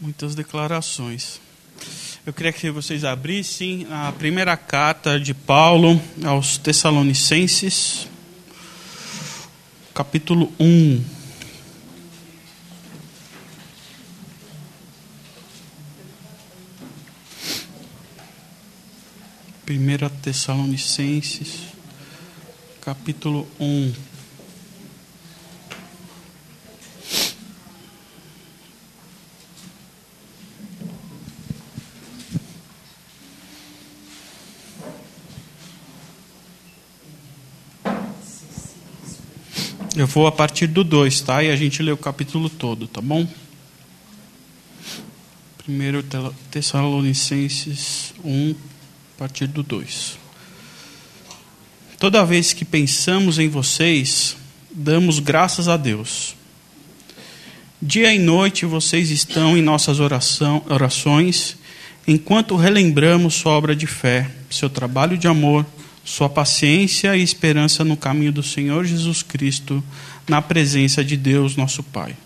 Muitas declarações. Eu queria que vocês abrissem a primeira carta de Paulo aos Tessalonicenses, capítulo 1. Primeira Tessalonicenses, capítulo 1. Vou a partir do 2, tá? E a gente lê o capítulo todo, tá bom? Primeiro Tessalonicenses 1, a partir do 2. Toda vez que pensamos em vocês, damos graças a Deus. Dia e noite vocês estão em nossas oração, orações, enquanto relembramos sua obra de fé, seu trabalho de amor sua paciência e esperança no caminho do Senhor Jesus Cristo, na presença de Deus, nosso Pai.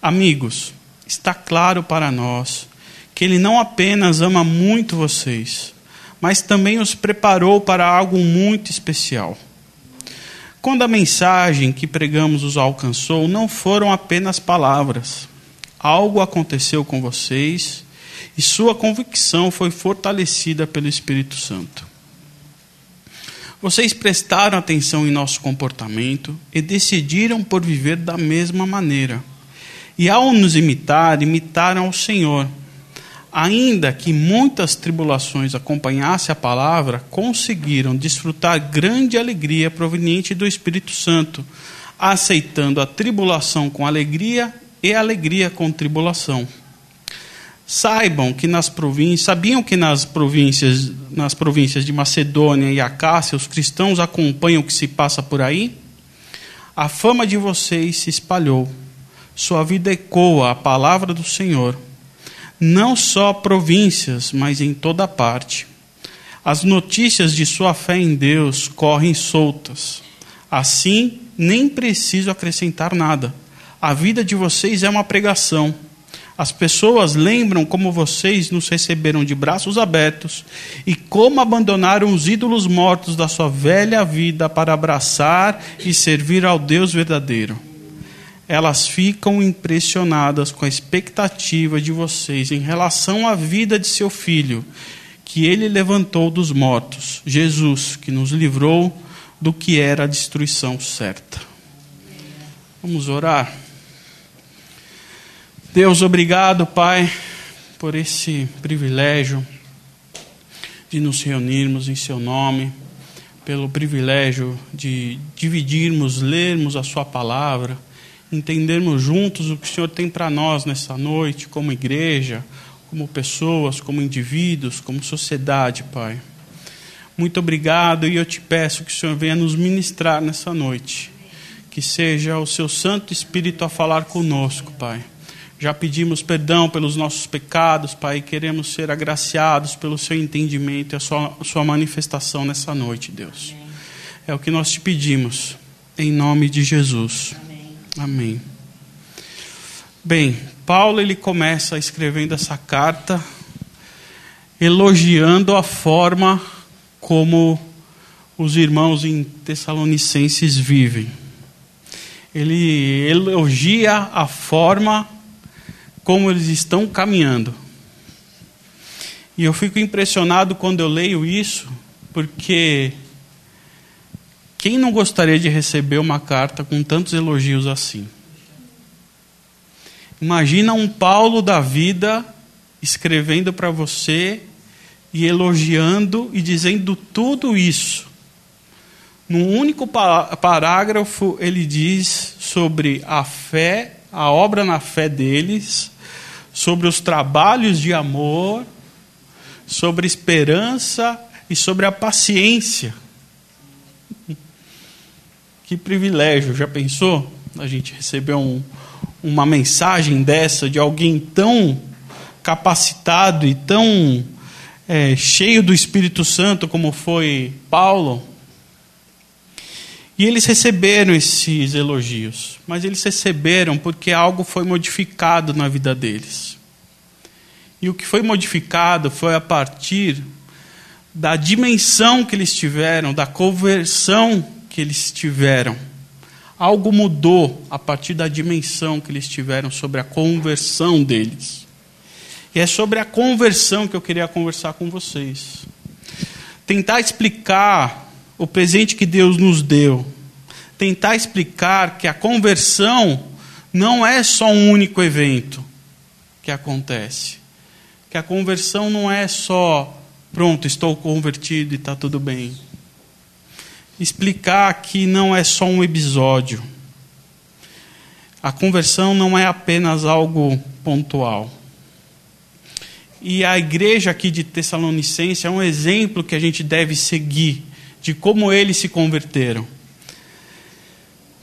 Amigos, está claro para nós que Ele não apenas ama muito vocês, mas também os preparou para algo muito especial. Quando a mensagem que pregamos os alcançou, não foram apenas palavras. Algo aconteceu com vocês e sua convicção foi fortalecida pelo Espírito Santo. Vocês prestaram atenção em nosso comportamento e decidiram por viver da mesma maneira. E ao nos imitar, imitaram ao Senhor. Ainda que muitas tribulações acompanhassem a palavra, conseguiram desfrutar grande alegria proveniente do Espírito Santo, aceitando a tribulação com alegria e alegria com tribulação. Saibam que nas províncias, sabiam que nas províncias, nas províncias de Macedônia e Acácia os cristãos acompanham o que se passa por aí? A fama de vocês se espalhou. Sua vida ecoa a palavra do Senhor, não só províncias, mas em toda parte. As notícias de sua fé em Deus correm soltas. Assim, nem preciso acrescentar nada. A vida de vocês é uma pregação as pessoas lembram como vocês nos receberam de braços abertos e como abandonaram os ídolos mortos da sua velha vida para abraçar e servir ao Deus verdadeiro. Elas ficam impressionadas com a expectativa de vocês em relação à vida de seu filho, que ele levantou dos mortos, Jesus, que nos livrou do que era a destruição certa. Vamos orar. Deus, obrigado, Pai, por esse privilégio de nos reunirmos em Seu nome, pelo privilégio de dividirmos, lermos a Sua palavra, entendermos juntos o que o Senhor tem para nós nessa noite, como igreja, como pessoas, como indivíduos, como sociedade, Pai. Muito obrigado e eu te peço que o Senhor venha nos ministrar nessa noite. Que seja o seu Santo Espírito a falar conosco, Pai já pedimos perdão pelos nossos pecados, Pai, queremos ser agraciados pelo seu entendimento e a sua, a sua manifestação nessa noite, Deus. É o que nós te pedimos, em nome de Jesus. Amém. Amém. Bem, Paulo ele começa escrevendo essa carta elogiando a forma como os irmãos em Tessalonicenses vivem. Ele elogia a forma como eles estão caminhando. E eu fico impressionado quando eu leio isso, porque quem não gostaria de receber uma carta com tantos elogios assim? Imagina um Paulo da vida escrevendo para você e elogiando e dizendo tudo isso. Num único parágrafo, ele diz sobre a fé, a obra na fé deles, sobre os trabalhos de amor, sobre esperança e sobre a paciência. Que privilégio, já pensou? A gente receber um, uma mensagem dessa de alguém tão capacitado e tão é, cheio do Espírito Santo como foi Paulo. E eles receberam esses elogios, mas eles receberam porque algo foi modificado na vida deles. E o que foi modificado foi a partir da dimensão que eles tiveram, da conversão que eles tiveram. Algo mudou a partir da dimensão que eles tiveram sobre a conversão deles. E é sobre a conversão que eu queria conversar com vocês. Tentar explicar o presente que Deus nos deu. Tentar explicar que a conversão não é só um único evento que acontece. Que a conversão não é só, pronto, estou convertido e está tudo bem. Explicar que não é só um episódio. A conversão não é apenas algo pontual. E a igreja aqui de Tessalonicense é um exemplo que a gente deve seguir de como eles se converteram.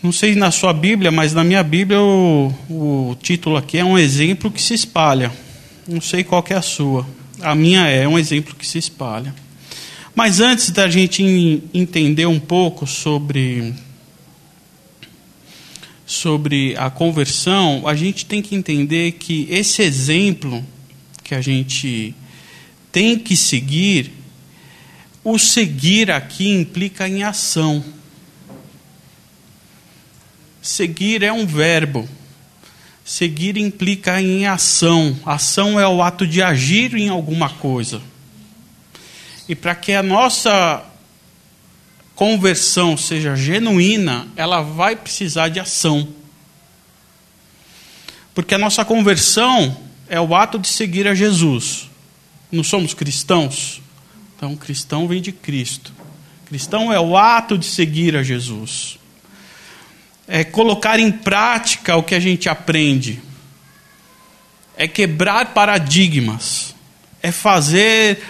Não sei na sua Bíblia, mas na minha Bíblia o, o título aqui é um exemplo que se espalha. Não sei qual é a sua. A minha é um exemplo que se espalha. Mas antes da gente entender um pouco sobre sobre a conversão, a gente tem que entender que esse exemplo que a gente tem que seguir o seguir aqui implica em ação. Seguir é um verbo. Seguir implica em ação. Ação é o ato de agir em alguma coisa. E para que a nossa conversão seja genuína, ela vai precisar de ação. Porque a nossa conversão é o ato de seguir a Jesus. Não somos cristãos? Então, cristão vem de Cristo. Cristão é o ato de seguir a Jesus. É colocar em prática o que a gente aprende. É quebrar paradigmas. É fazer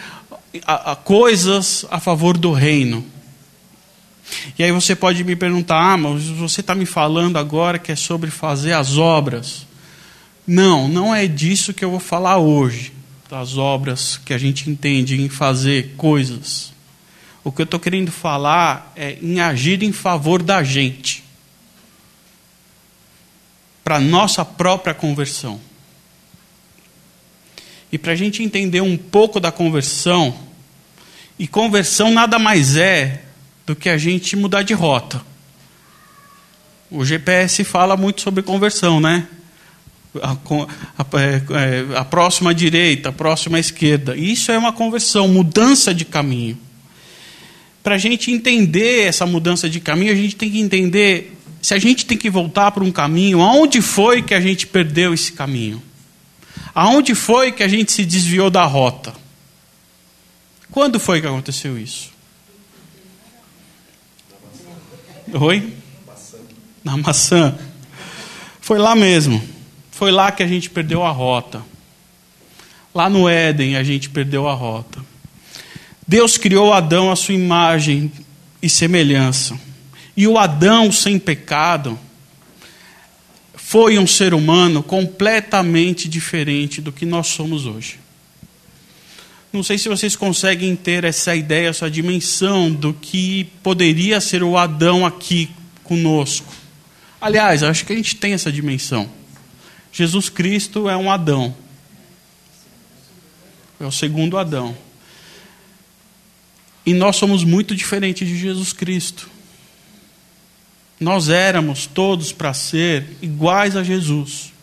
a, a coisas a favor do reino. E aí você pode me perguntar: ah, mas você está me falando agora que é sobre fazer as obras. Não, não é disso que eu vou falar hoje das obras que a gente entende em fazer coisas. O que eu estou querendo falar é em agir em favor da gente, para nossa própria conversão. E para a gente entender um pouco da conversão, e conversão nada mais é do que a gente mudar de rota. O GPS fala muito sobre conversão, né? A, a, é, é, a próxima direita, a próxima esquerda. Isso é uma conversão, mudança de caminho. Para a gente entender essa mudança de caminho, a gente tem que entender se a gente tem que voltar para um caminho, aonde foi que a gente perdeu esse caminho? Aonde foi que a gente se desviou da rota? Quando foi que aconteceu isso? Oi? Na maçã. Foi lá mesmo. Foi lá que a gente perdeu a rota. Lá no Éden a gente perdeu a rota. Deus criou Adão à sua imagem e semelhança. E o Adão sem pecado foi um ser humano completamente diferente do que nós somos hoje. Não sei se vocês conseguem ter essa ideia, essa dimensão do que poderia ser o Adão aqui conosco. Aliás, acho que a gente tem essa dimensão. Jesus Cristo é um Adão. É o segundo Adão. E nós somos muito diferentes de Jesus Cristo. Nós éramos todos para ser iguais a Jesus.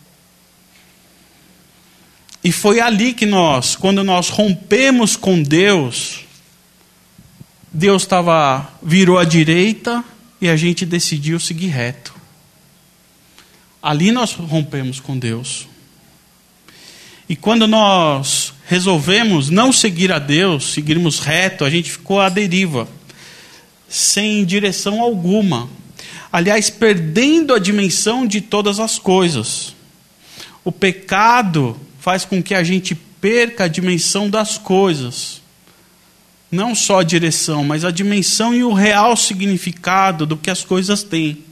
E foi ali que nós, quando nós rompemos com Deus, Deus estava virou à direita e a gente decidiu seguir reto. Ali nós rompemos com Deus. E quando nós resolvemos não seguir a Deus, seguirmos reto, a gente ficou à deriva, sem direção alguma. Aliás, perdendo a dimensão de todas as coisas. O pecado faz com que a gente perca a dimensão das coisas. Não só a direção, mas a dimensão e o real significado do que as coisas têm.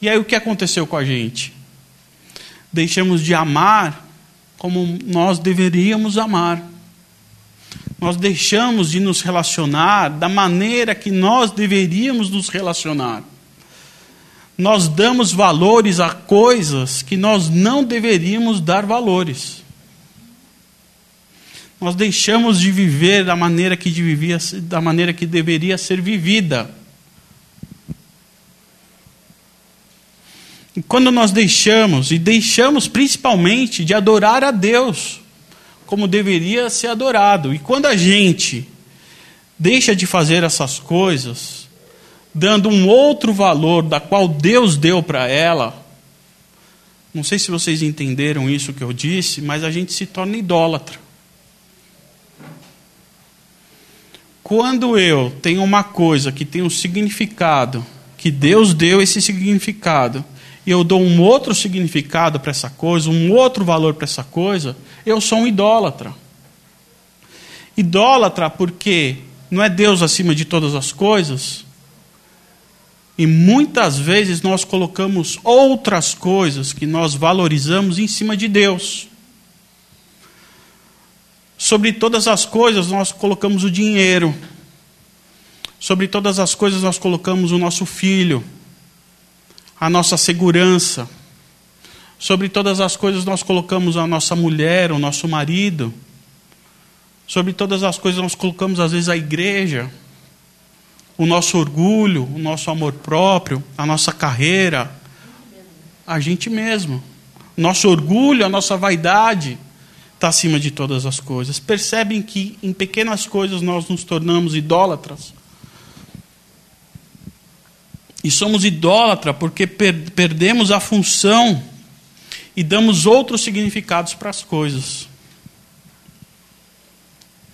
E aí o que aconteceu com a gente? Deixamos de amar como nós deveríamos amar. Nós deixamos de nos relacionar da maneira que nós deveríamos nos relacionar. nós damos valores a coisas que nós não deveríamos dar valores. Nós deixamos de viver da maneira que, vivia, da maneira que deveria ser vivida. Quando nós deixamos, e deixamos principalmente de adorar a Deus, como deveria ser adorado. E quando a gente deixa de fazer essas coisas, dando um outro valor da qual Deus deu para ela. Não sei se vocês entenderam isso que eu disse, mas a gente se torna idólatra. Quando eu tenho uma coisa que tem um significado, que Deus deu esse significado, e eu dou um outro significado para essa coisa, um outro valor para essa coisa, eu sou um idólatra. Idólatra porque não é Deus acima de todas as coisas, e muitas vezes nós colocamos outras coisas que nós valorizamos em cima de Deus. Sobre todas as coisas nós colocamos o dinheiro. Sobre todas as coisas nós colocamos o nosso filho, a nossa segurança. Sobre todas as coisas nós colocamos a nossa mulher, o nosso marido. Sobre todas as coisas nós colocamos às vezes a igreja o nosso orgulho, o nosso amor próprio, a nossa carreira, a gente mesmo. Nosso orgulho, a nossa vaidade está acima de todas as coisas. Percebem que em pequenas coisas nós nos tornamos idólatras? E somos idólatras porque per perdemos a função e damos outros significados para as coisas.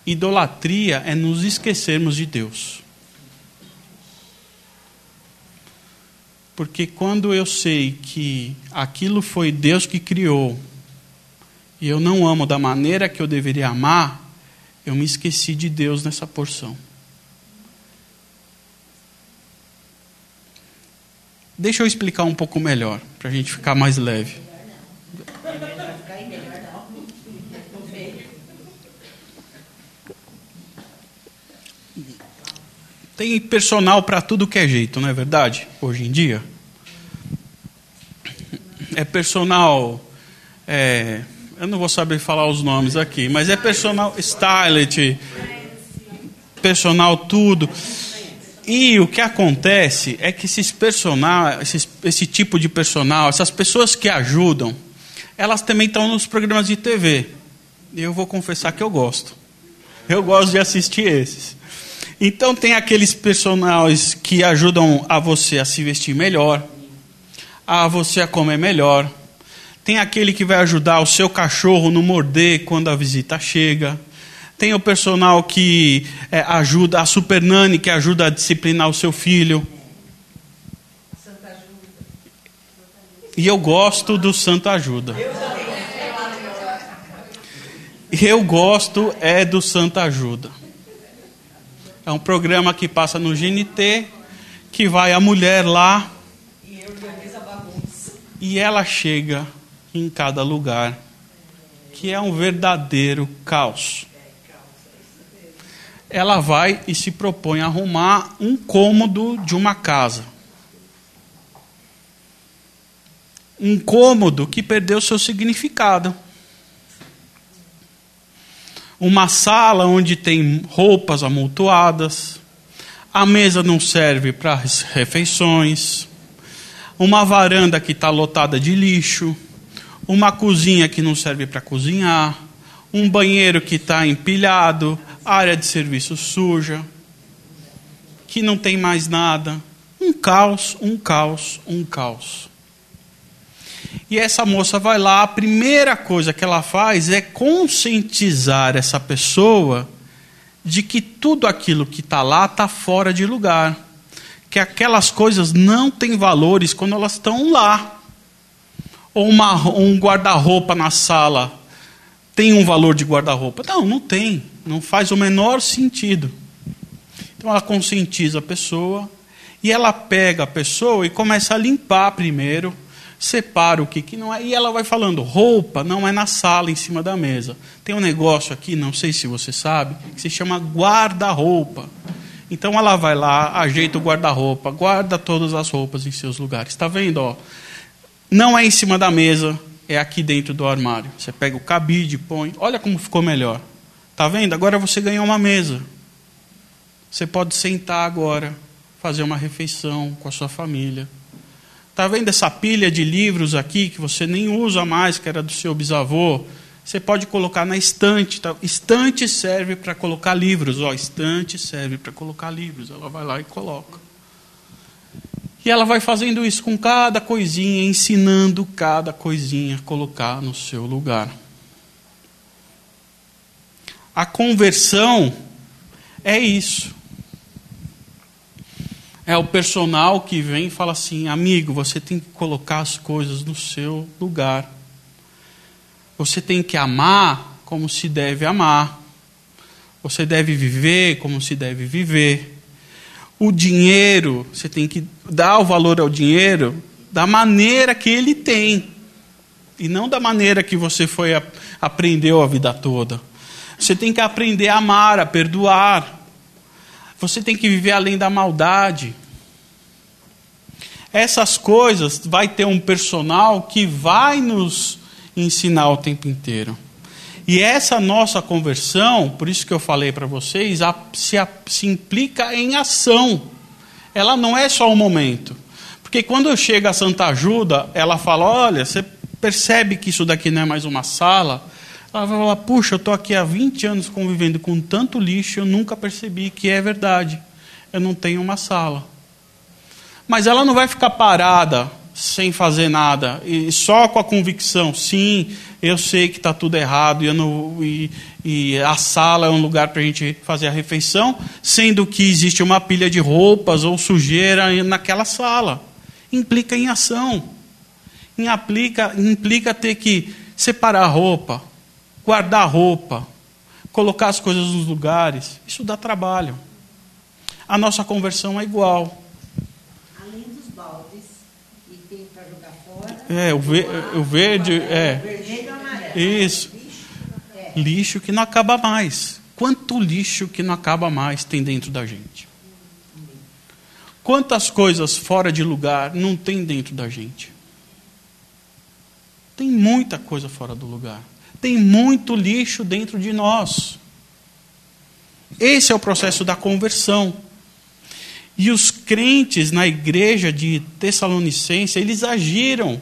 Idolatria é nos esquecermos de Deus. Porque quando eu sei que aquilo foi Deus que criou, e eu não amo da maneira que eu deveria amar, eu me esqueci de Deus nessa porção. Deixa eu explicar um pouco melhor, para a gente ficar mais leve. Tem personal para tudo que é jeito, não é verdade? Hoje em dia. É personal. É, eu não vou saber falar os nomes aqui, mas é personal stylet, personal tudo. E o que acontece é que esses personal, esses, esse tipo de personal, essas pessoas que ajudam, elas também estão nos programas de TV. E eu vou confessar que eu gosto. Eu gosto de assistir esses. Então tem aqueles personagens que ajudam a você a se vestir melhor, a você a comer melhor. Tem aquele que vai ajudar o seu cachorro não morder quando a visita chega. Tem o personal que é, ajuda, a super nani que ajuda a disciplinar o seu filho. E eu gosto do Santa Ajuda. Eu gosto é do Santa Ajuda. É um programa que passa no GNT, que vai a mulher lá e ela chega em cada lugar, que é um verdadeiro caos. Ela vai e se propõe a arrumar um cômodo de uma casa. Um cômodo que perdeu seu significado. Uma sala onde tem roupas amontoadas, a mesa não serve para refeições, uma varanda que está lotada de lixo, uma cozinha que não serve para cozinhar, um banheiro que está empilhado, área de serviço suja, que não tem mais nada. Um caos, um caos, um caos. E essa moça vai lá, a primeira coisa que ela faz é conscientizar essa pessoa de que tudo aquilo que está lá está fora de lugar. Que aquelas coisas não têm valores quando elas estão lá. Ou uma, um guarda-roupa na sala tem um valor de guarda-roupa. Não, não tem. Não faz o menor sentido. Então ela conscientiza a pessoa e ela pega a pessoa e começa a limpar primeiro separa o que, que não é. E ela vai falando: roupa não é na sala, em cima da mesa. Tem um negócio aqui, não sei se você sabe, que se chama guarda-roupa. Então ela vai lá, ajeita o guarda-roupa, guarda todas as roupas em seus lugares. Está vendo? Ó? Não é em cima da mesa, é aqui dentro do armário. Você pega o cabide, põe. Olha como ficou melhor. Está vendo? Agora você ganhou uma mesa. Você pode sentar agora, fazer uma refeição com a sua família. Está vendo essa pilha de livros aqui que você nem usa mais, que era do seu bisavô? Você pode colocar na estante. Tá? Estante serve para colocar livros. Ó, estante serve para colocar livros. Ela vai lá e coloca. E ela vai fazendo isso com cada coisinha, ensinando cada coisinha a colocar no seu lugar. A conversão é isso. É o personal que vem e fala assim: amigo, você tem que colocar as coisas no seu lugar. Você tem que amar como se deve amar. Você deve viver como se deve viver. O dinheiro, você tem que dar o valor ao dinheiro da maneira que ele tem. E não da maneira que você foi aprendeu a vida toda. Você tem que aprender a amar, a perdoar. Você tem que viver além da maldade. Essas coisas vai ter um personal que vai nos ensinar o tempo inteiro. E essa nossa conversão, por isso que eu falei para vocês, a, se, a, se implica em ação. Ela não é só um momento. Porque quando chega a Santa Ajuda, ela fala: olha, você percebe que isso daqui não é mais uma sala? Ela vai falar: puxa, eu estou aqui há 20 anos convivendo com tanto lixo, eu nunca percebi que é verdade. Eu não tenho uma sala. Mas ela não vai ficar parada sem fazer nada, e só com a convicção, sim, eu sei que está tudo errado e, não, e, e, a sala é um lugar para a gente fazer a refeição, sendo que existe uma pilha de roupas ou sujeira naquela sala. Implica em ação. Implica, implica ter que separar a roupa, guardar a roupa, colocar as coisas nos lugares. Isso dá trabalho. A nossa conversão é igual. É, o, ver, o verde, é. Isso. Lixo que não acaba mais. Quanto lixo que não acaba mais tem dentro da gente? Quantas coisas fora de lugar não tem dentro da gente? Tem muita coisa fora do lugar. Tem muito lixo dentro de nós. Esse é o processo da conversão. E os crentes na igreja de Tessalonicense, eles agiram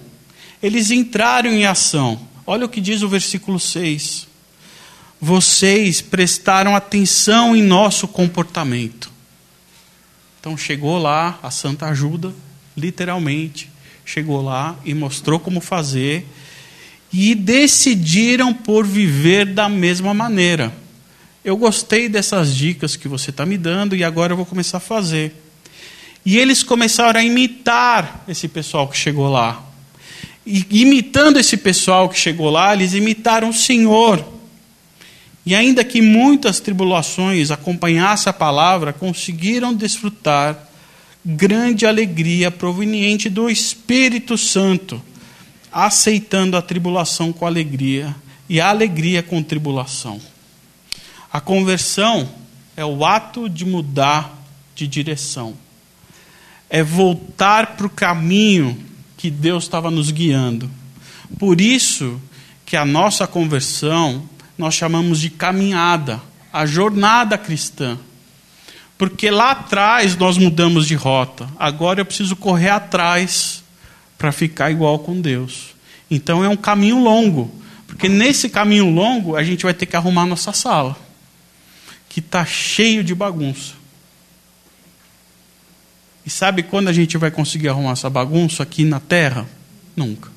eles entraram em ação. Olha o que diz o versículo 6. Vocês prestaram atenção em nosso comportamento. Então chegou lá a Santa Ajuda, literalmente, chegou lá e mostrou como fazer e decidiram por viver da mesma maneira. Eu gostei dessas dicas que você está me dando e agora eu vou começar a fazer. E eles começaram a imitar esse pessoal que chegou lá. E imitando esse pessoal que chegou lá, eles imitaram o Senhor. E ainda que muitas tribulações acompanhassem a palavra, conseguiram desfrutar grande alegria proveniente do Espírito Santo, aceitando a tribulação com alegria e a alegria com tribulação. A conversão é o ato de mudar de direção, é voltar para o caminho que Deus estava nos guiando. Por isso que a nossa conversão nós chamamos de caminhada, a jornada cristã. Porque lá atrás nós mudamos de rota. Agora eu preciso correr atrás para ficar igual com Deus. Então é um caminho longo. Porque nesse caminho longo a gente vai ter que arrumar nossa sala, que está cheio de bagunça. E sabe quando a gente vai conseguir arrumar essa bagunça aqui na terra? Nunca.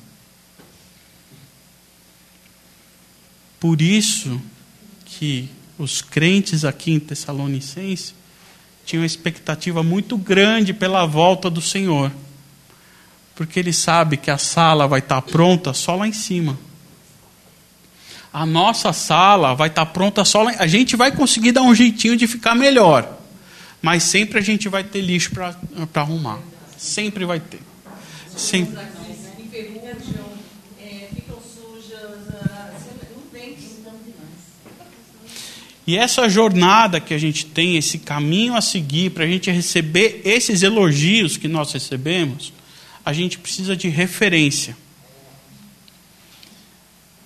Por isso que os crentes aqui em Tessalonicense tinham uma expectativa muito grande pela volta do Senhor. Porque ele sabe que a sala vai estar pronta só lá em cima. A nossa sala vai estar pronta só lá. A gente vai conseguir dar um jeitinho de ficar melhor. Mas sempre a gente vai ter lixo para arrumar. Sempre vai ter. Sempre. E essa jornada que a gente tem, esse caminho a seguir, para a gente receber esses elogios que nós recebemos, a gente precisa de referência.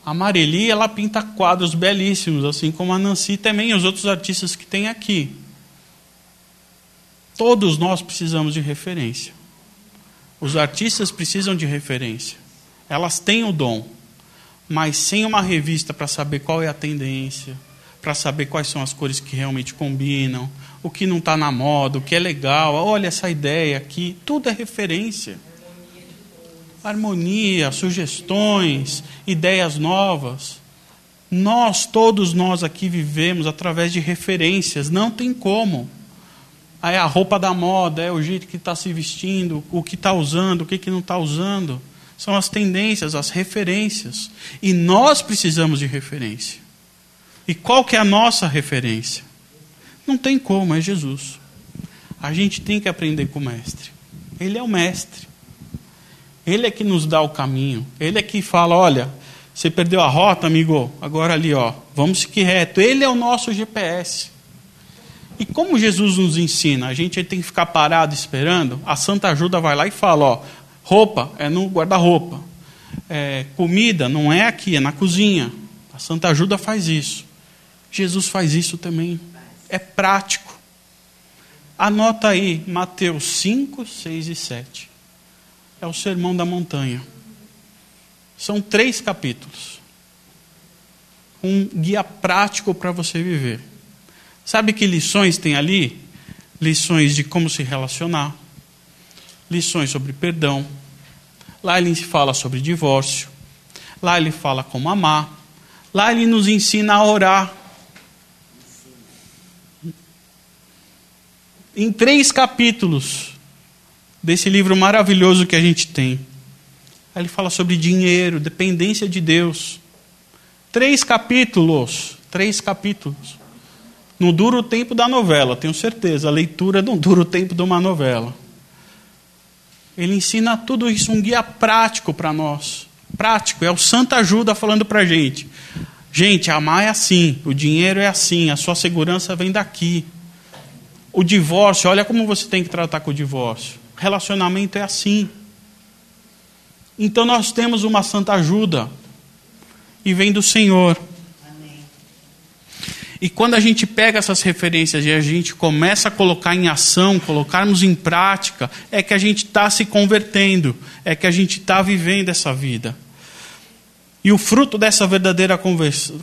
A Mareli, ela pinta quadros belíssimos, assim como a Nancy também, os outros artistas que tem aqui. Todos nós precisamos de referência. Os artistas precisam de referência. Elas têm o dom, mas sem uma revista para saber qual é a tendência, para saber quais são as cores que realmente combinam, o que não está na moda, o que é legal, olha essa ideia aqui, tudo é referência. Harmonia, sugestões, ideias novas. Nós, todos nós aqui vivemos através de referências, não tem como. É a roupa da moda, é o jeito que está se vestindo, o que está usando, o que, que não está usando. São as tendências, as referências. E nós precisamos de referência. E qual que é a nossa referência? Não tem como, é Jesus. A gente tem que aprender com o mestre. Ele é o mestre. Ele é que nos dá o caminho. Ele é que fala, olha, você perdeu a rota, amigo, agora ali, ó, vamos seguir reto. Ele é o nosso GPS. E como Jesus nos ensina, a gente tem que ficar parado esperando, a Santa Ajuda vai lá e fala, ó, roupa é no guarda-roupa. É, comida não é aqui, é na cozinha. A Santa Ajuda faz isso. Jesus faz isso também. É prático. Anota aí Mateus 5, 6 e 7. É o Sermão da Montanha. São três capítulos. Um guia prático para você viver. Sabe que lições tem ali? Lições de como se relacionar, lições sobre perdão. Lá ele fala sobre divórcio. Lá ele fala como amar. Lá ele nos ensina a orar. Em três capítulos desse livro maravilhoso que a gente tem. Ele fala sobre dinheiro, dependência de Deus. Três capítulos. Três capítulos. Não dura o tempo da novela, tenho certeza. A leitura não dura o tempo de uma novela. Ele ensina tudo isso, um guia prático para nós. Prático, é o Santa Ajuda falando para a gente. Gente, amar é assim, o dinheiro é assim, a sua segurança vem daqui. O divórcio, olha como você tem que tratar com o divórcio. Relacionamento é assim. Então nós temos uma santa ajuda e vem do Senhor. E quando a gente pega essas referências e a gente começa a colocar em ação, colocarmos em prática, é que a gente está se convertendo, é que a gente está vivendo essa vida. E o fruto dessa verdadeira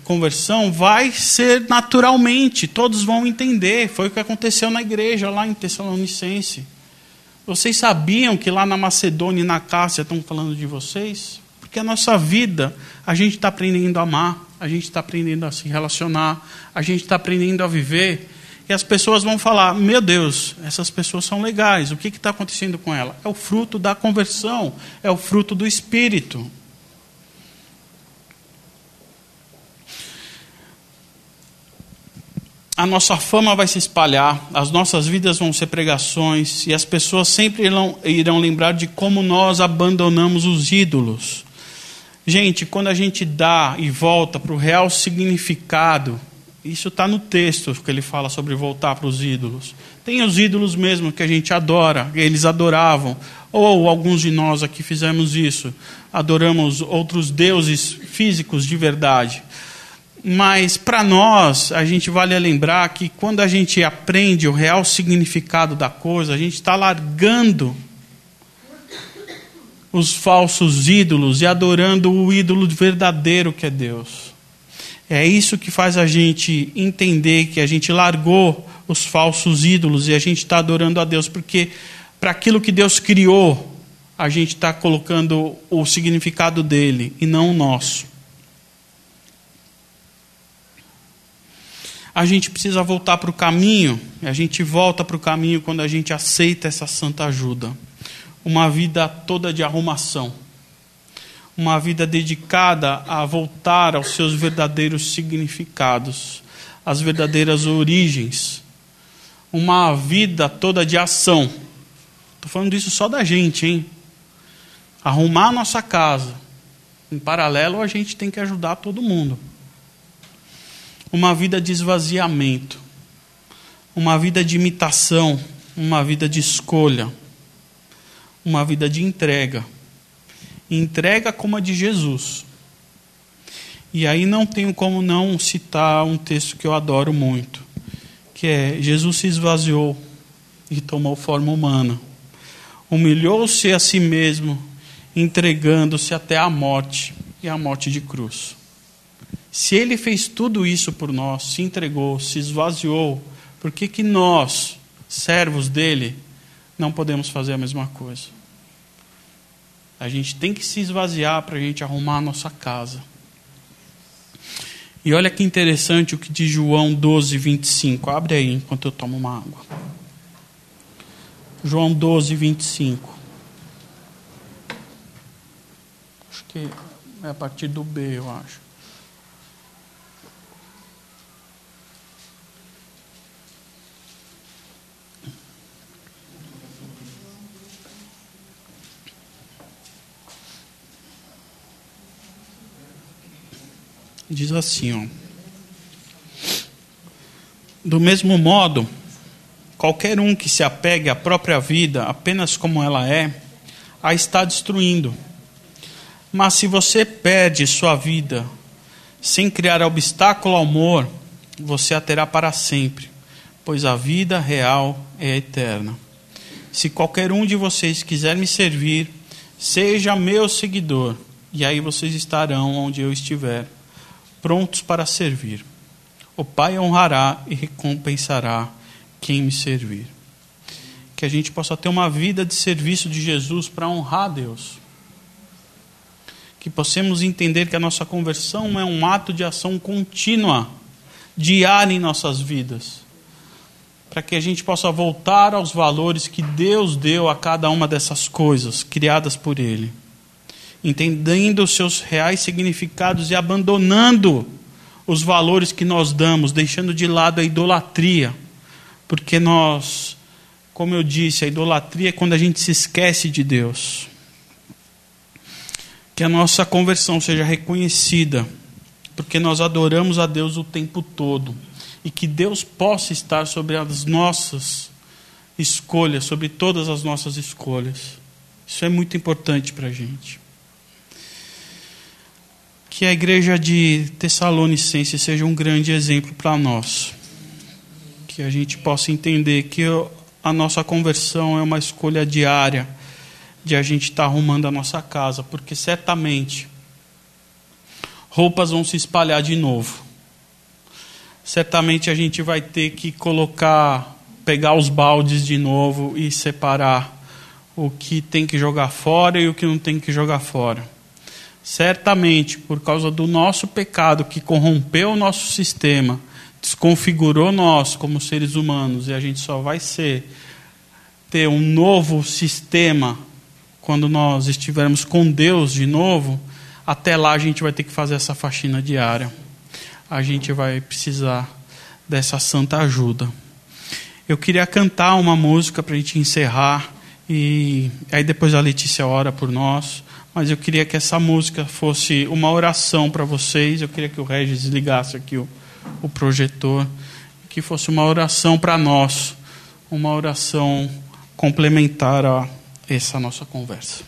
conversão vai ser naturalmente, todos vão entender. Foi o que aconteceu na igreja lá em Tessalonicense. Vocês sabiam que lá na Macedônia e na Cássia estão falando de vocês? Porque a nossa vida, a gente está aprendendo a amar a gente está aprendendo a se relacionar, a gente está aprendendo a viver. E as pessoas vão falar: Meu Deus, essas pessoas são legais, o que está acontecendo com ela? É o fruto da conversão, é o fruto do Espírito. A nossa fama vai se espalhar, as nossas vidas vão ser pregações, e as pessoas sempre irão, irão lembrar de como nós abandonamos os ídolos. Gente, quando a gente dá e volta para o real significado, isso está no texto que ele fala sobre voltar para os ídolos. Tem os ídolos mesmo que a gente adora, eles adoravam. Ou alguns de nós aqui fizemos isso, adoramos outros deuses físicos de verdade. Mas para nós, a gente vale lembrar que quando a gente aprende o real significado da coisa, a gente está largando os falsos ídolos e adorando o ídolo verdadeiro que é Deus. É isso que faz a gente entender que a gente largou os falsos ídolos e a gente está adorando a Deus, porque para aquilo que Deus criou, a gente está colocando o significado dele e não o nosso. A gente precisa voltar para o caminho, a gente volta para o caminho quando a gente aceita essa santa ajuda uma vida toda de arrumação, uma vida dedicada a voltar aos seus verdadeiros significados, às verdadeiras origens, uma vida toda de ação. Estou falando isso só da gente, hein? Arrumar a nossa casa. Em paralelo, a gente tem que ajudar todo mundo. uma vida de esvaziamento, uma vida de imitação, uma vida de escolha, uma vida de entrega. Entrega como a de Jesus. E aí não tenho como não citar um texto que eu adoro muito, que é Jesus se esvaziou e tomou forma humana. Humilhou-se a si mesmo, entregando-se até a morte e a morte de cruz. Se ele fez tudo isso por nós, se entregou, se esvaziou, por que, que nós, servos dele, não podemos fazer a mesma coisa? A gente tem que se esvaziar para a gente arrumar a nossa casa. E olha que interessante o que diz João 12, 25. Abre aí enquanto eu tomo uma água. João 12, 25. Acho que é a partir do B, eu acho. Diz assim, ó. Do mesmo modo, qualquer um que se apegue à própria vida apenas como ela é, a está destruindo. Mas se você perde sua vida sem criar obstáculo ao amor, você a terá para sempre, pois a vida real é eterna. Se qualquer um de vocês quiser me servir, seja meu seguidor, e aí vocês estarão onde eu estiver prontos para servir. O Pai honrará e recompensará quem me servir. Que a gente possa ter uma vida de serviço de Jesus para honrar Deus. Que possamos entender que a nossa conversão é um ato de ação contínua, diária em nossas vidas. Para que a gente possa voltar aos valores que Deus deu a cada uma dessas coisas criadas por Ele entendendo os seus reais significados e abandonando os valores que nós damos, deixando de lado a idolatria, porque nós, como eu disse, a idolatria é quando a gente se esquece de Deus. Que a nossa conversão seja reconhecida, porque nós adoramos a Deus o tempo todo, e que Deus possa estar sobre as nossas escolhas, sobre todas as nossas escolhas. Isso é muito importante para a gente que a igreja de Tessalonicense seja um grande exemplo para nós. Que a gente possa entender que a nossa conversão é uma escolha diária de a gente estar tá arrumando a nossa casa, porque certamente roupas vão se espalhar de novo. Certamente a gente vai ter que colocar, pegar os baldes de novo e separar o que tem que jogar fora e o que não tem que jogar fora certamente por causa do nosso pecado que corrompeu o nosso sistema, desconfigurou nós como seres humanos e a gente só vai ser ter um novo sistema quando nós estivermos com Deus de novo, até lá a gente vai ter que fazer essa faxina diária. A gente vai precisar dessa santa ajuda. Eu queria cantar uma música para a gente encerrar e aí depois a Letícia ora por nós mas eu queria que essa música fosse uma oração para vocês. Eu queria que o Regis desligasse aqui o, o projetor, que fosse uma oração para nós, uma oração complementar a essa nossa conversa.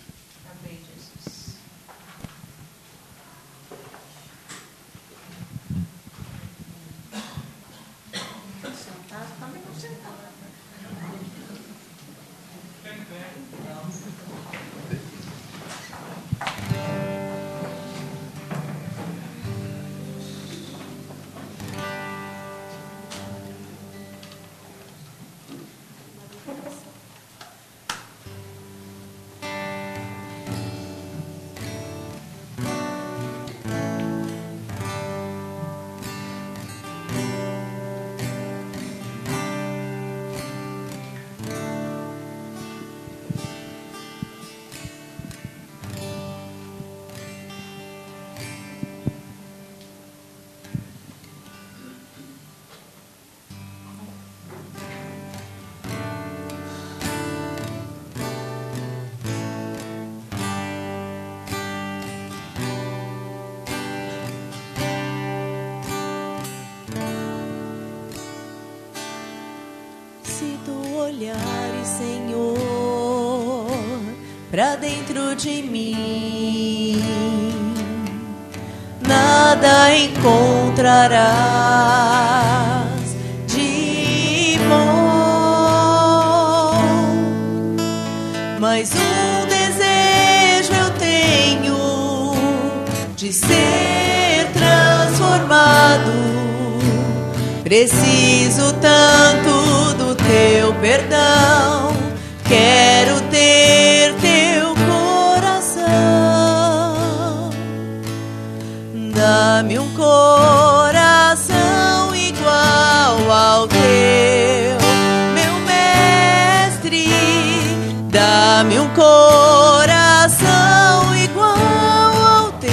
Pra dentro de mim. Nada encontrarás de bom, mas um desejo eu tenho de ser transformado. Preciso tanto do teu perdão. Quero Dá-me um coração igual ao teu,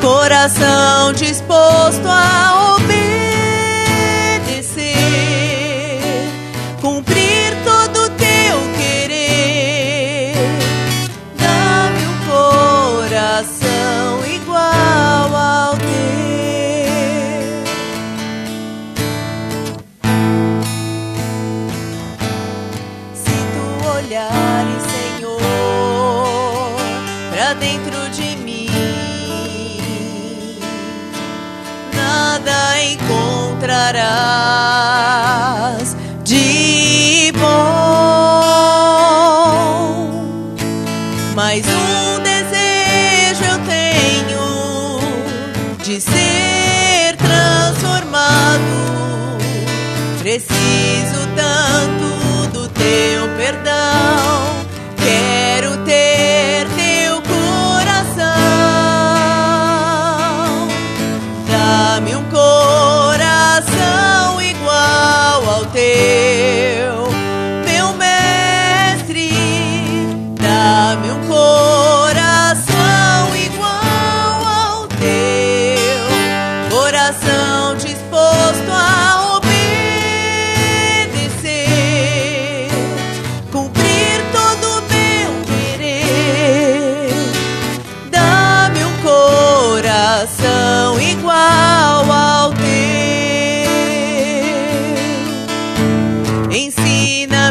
coração disposto a olhares, Senhor, pra dentro de mim, nada encontrarás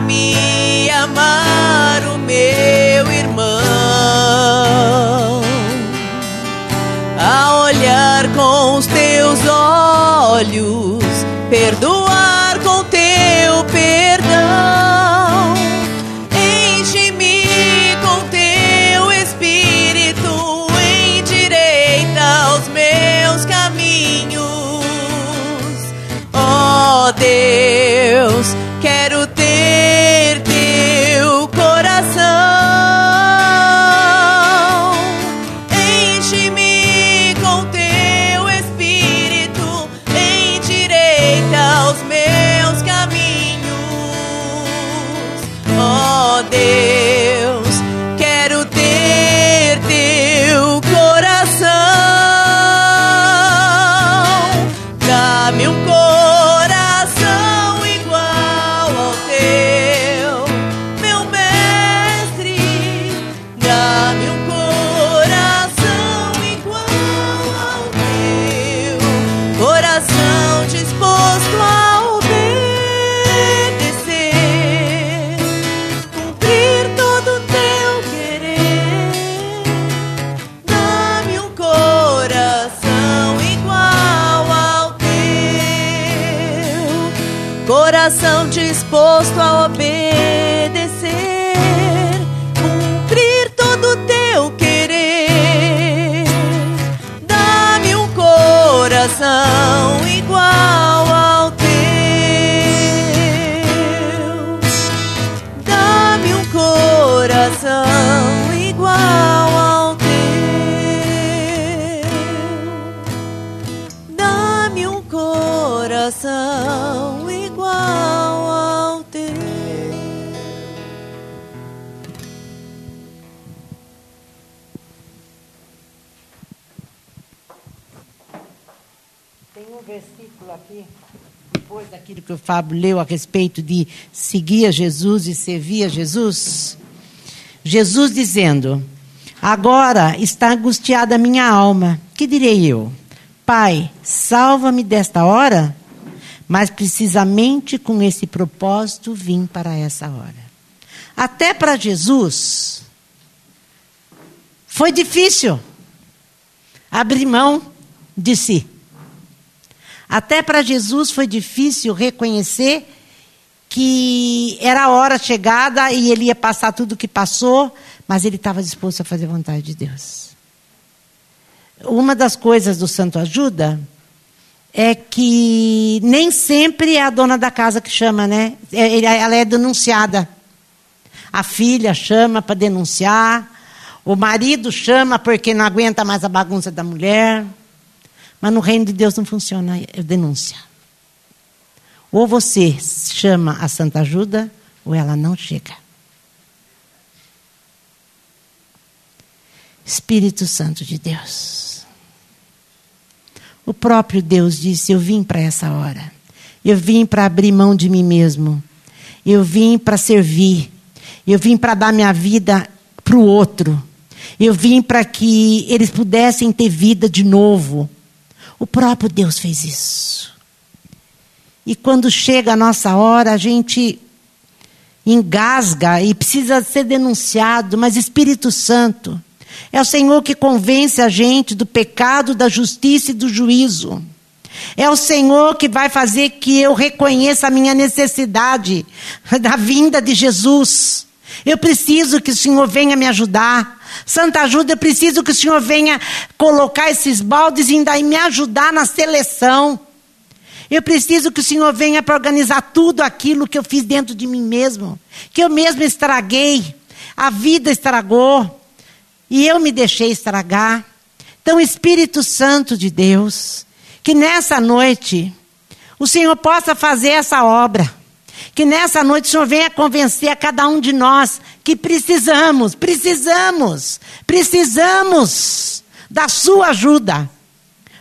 A amar o meu irmão, a olhar com os teus olhos, perdoar disposto a obedecer, Fábio leu a respeito de seguir a Jesus e servir a Jesus. Jesus dizendo: Agora está angustiada a minha alma. Que direi eu? Pai, salva-me desta hora? Mas precisamente com esse propósito vim para essa hora. Até para Jesus foi difícil abrir mão de si. Até para Jesus foi difícil reconhecer que era a hora chegada e ele ia passar tudo o que passou, mas ele estava disposto a fazer a vontade de Deus. Uma das coisas do Santo Ajuda é que nem sempre é a dona da casa que chama, né? É, ela é denunciada. A filha chama para denunciar, o marido chama porque não aguenta mais a bagunça da mulher. Mas no reino de Deus não funciona é denúncia. Ou você chama a Santa Ajuda, ou ela não chega. Espírito Santo de Deus. O próprio Deus disse: Eu vim para essa hora. Eu vim para abrir mão de mim mesmo. Eu vim para servir. Eu vim para dar minha vida para o outro. Eu vim para que eles pudessem ter vida de novo. O próprio Deus fez isso. E quando chega a nossa hora, a gente engasga e precisa ser denunciado, mas Espírito Santo é o Senhor que convence a gente do pecado, da justiça e do juízo. É o Senhor que vai fazer que eu reconheça a minha necessidade da vinda de Jesus. Eu preciso que o Senhor venha me ajudar. Santa ajuda, eu preciso que o Senhor venha colocar esses baldes e ainda me ajudar na seleção. Eu preciso que o Senhor venha para organizar tudo aquilo que eu fiz dentro de mim mesmo, que eu mesmo estraguei, a vida estragou, e eu me deixei estragar. Então, Espírito Santo de Deus, que nessa noite o Senhor possa fazer essa obra. Que nessa noite o Senhor venha convencer a cada um de nós que precisamos, precisamos, precisamos da sua ajuda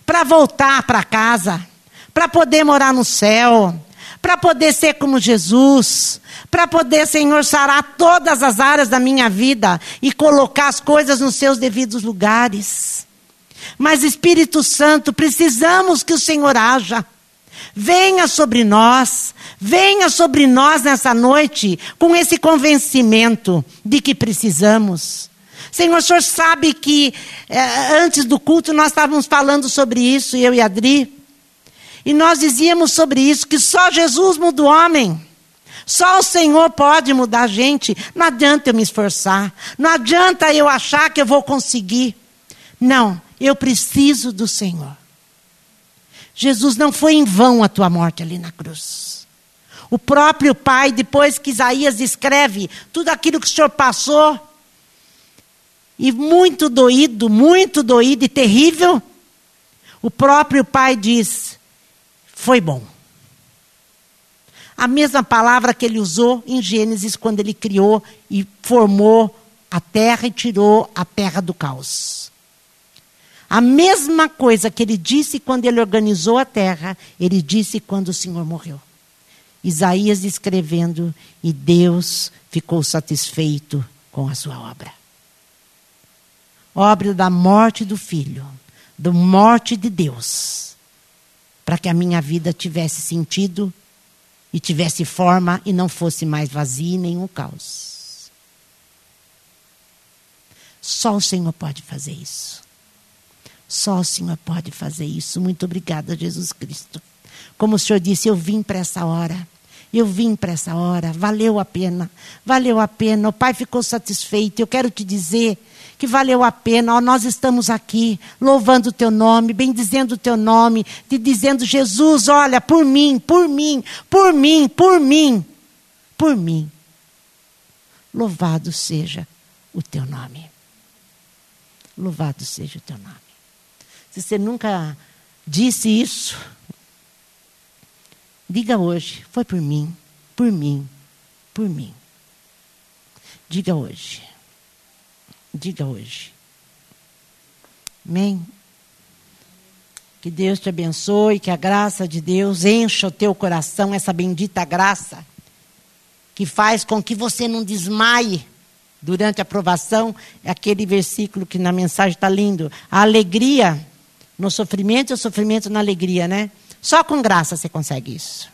para voltar para casa, para poder morar no céu, para poder ser como Jesus, para poder, Senhor, sarar todas as áreas da minha vida e colocar as coisas nos seus devidos lugares. Mas, Espírito Santo, precisamos que o Senhor haja. Venha sobre nós, venha sobre nós nessa noite com esse convencimento de que precisamos. Senhor, o Senhor sabe que eh, antes do culto nós estávamos falando sobre isso, eu e Adri, e nós dizíamos sobre isso, que só Jesus muda o homem. Só o Senhor pode mudar a gente. Não adianta eu me esforçar. Não adianta eu achar que eu vou conseguir. Não, eu preciso do Senhor. Jesus, não foi em vão a tua morte ali na cruz. O próprio Pai, depois que Isaías escreve tudo aquilo que o Senhor passou, e muito doído, muito doído e terrível, o próprio Pai diz: foi bom. A mesma palavra que ele usou em Gênesis, quando ele criou e formou a terra e tirou a terra do caos. A mesma coisa que ele disse quando ele organizou a terra, ele disse quando o Senhor morreu. Isaías escrevendo, e Deus ficou satisfeito com a sua obra. Obra da morte do filho, da morte de Deus, para que a minha vida tivesse sentido e tivesse forma e não fosse mais vazia nem um caos. Só o Senhor pode fazer isso. Só o Senhor pode fazer isso. Muito obrigada, Jesus Cristo. Como o Senhor disse, eu vim para essa hora. Eu vim para essa hora. Valeu a pena. Valeu a pena. O Pai ficou satisfeito. Eu quero te dizer que valeu a pena. nós estamos aqui louvando o teu nome, bendizendo o teu nome, te dizendo, Jesus, olha, por mim, por mim, por mim, por mim, por mim. Louvado seja o teu nome. Louvado seja o teu nome. Se você nunca disse isso, diga hoje: foi por mim, por mim, por mim. Diga hoje. Diga hoje. Amém? Que Deus te abençoe, que a graça de Deus encha o teu coração, essa bendita graça, que faz com que você não desmaie durante a provação. É aquele versículo que na mensagem está lindo. A alegria no sofrimento e o sofrimento na alegria, né? Só com graça você consegue isso.